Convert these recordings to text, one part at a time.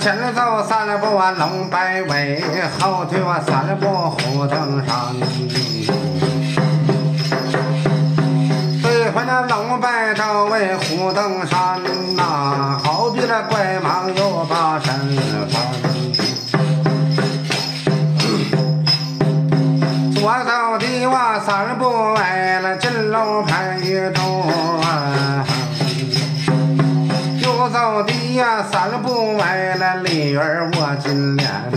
前走三步啊龙摆尾，后退我三步虎登山。对回那龙摆头为虎登山呐，好比那怪蟒又把身翻。左走的我三步外了进楼盘玉中啊，走的呀三步外了里院我金莲，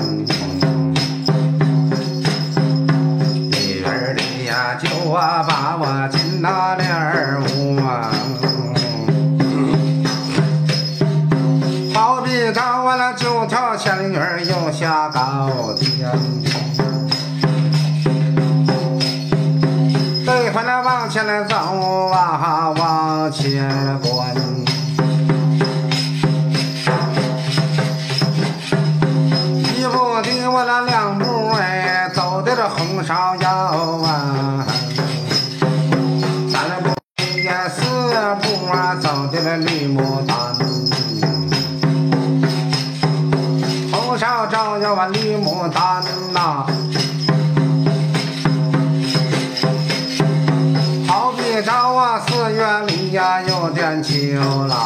里院里呀就啊把我金那莲儿舞啊，好比找我那九条仙女儿又下高天。对回来往前来走啊，往前观。我那两步哎，走的这红芍药啊。三步呀四步啊，走的这绿牡丹。红芍照耀啊，绿牡丹呐、好比照啊，四月里呀有点秋兰。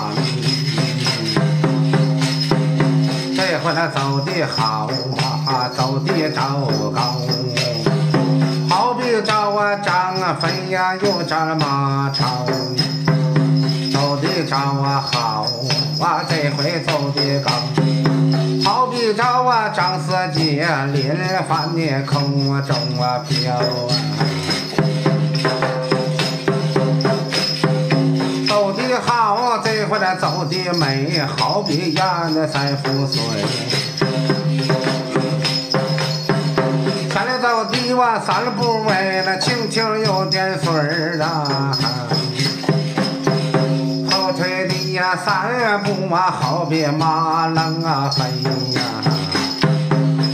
这回来走的好呀有这马超。走的着啊好啊，这回走的高。好比着啊张四姐临饭的空中啊飘啊。走的好，这回来走的美，好比呀那三福水。有点水儿啊，后腿的呀三步啊，好比马楞啊飞呀。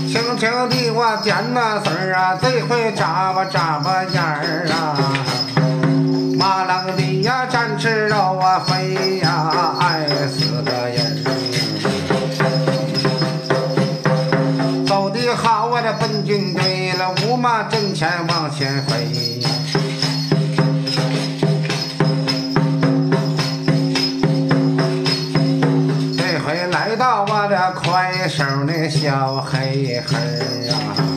轻轻的我点那水儿啊，这回眨巴眨巴眼儿啊。马郎的呀，展翅肉啊飞呀，爱死个人儿。走的好啊，这奔军队了，五马阵前往前飞手的小黑黑儿啊。